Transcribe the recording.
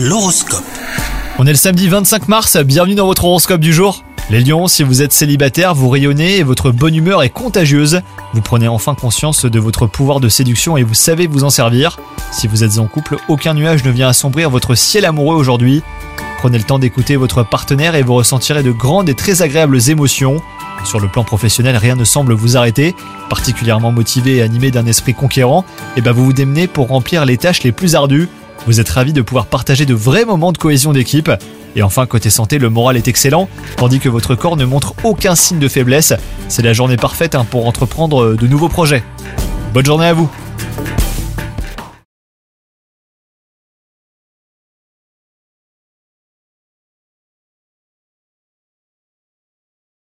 L'horoscope. On est le samedi 25 mars, bienvenue dans votre horoscope du jour. Les lions, si vous êtes célibataire, vous rayonnez et votre bonne humeur est contagieuse. Vous prenez enfin conscience de votre pouvoir de séduction et vous savez vous en servir. Si vous êtes en couple, aucun nuage ne vient assombrir votre ciel amoureux aujourd'hui. Prenez le temps d'écouter votre partenaire et vous ressentirez de grandes et très agréables émotions. Sur le plan professionnel, rien ne semble vous arrêter. Particulièrement motivé et animé d'un esprit conquérant, et ben vous vous démenez pour remplir les tâches les plus ardues. Vous êtes ravi de pouvoir partager de vrais moments de cohésion d'équipe. Et enfin, côté santé, le moral est excellent, tandis que votre corps ne montre aucun signe de faiblesse. C'est la journée parfaite hein, pour entreprendre de nouveaux projets. Bonne journée à vous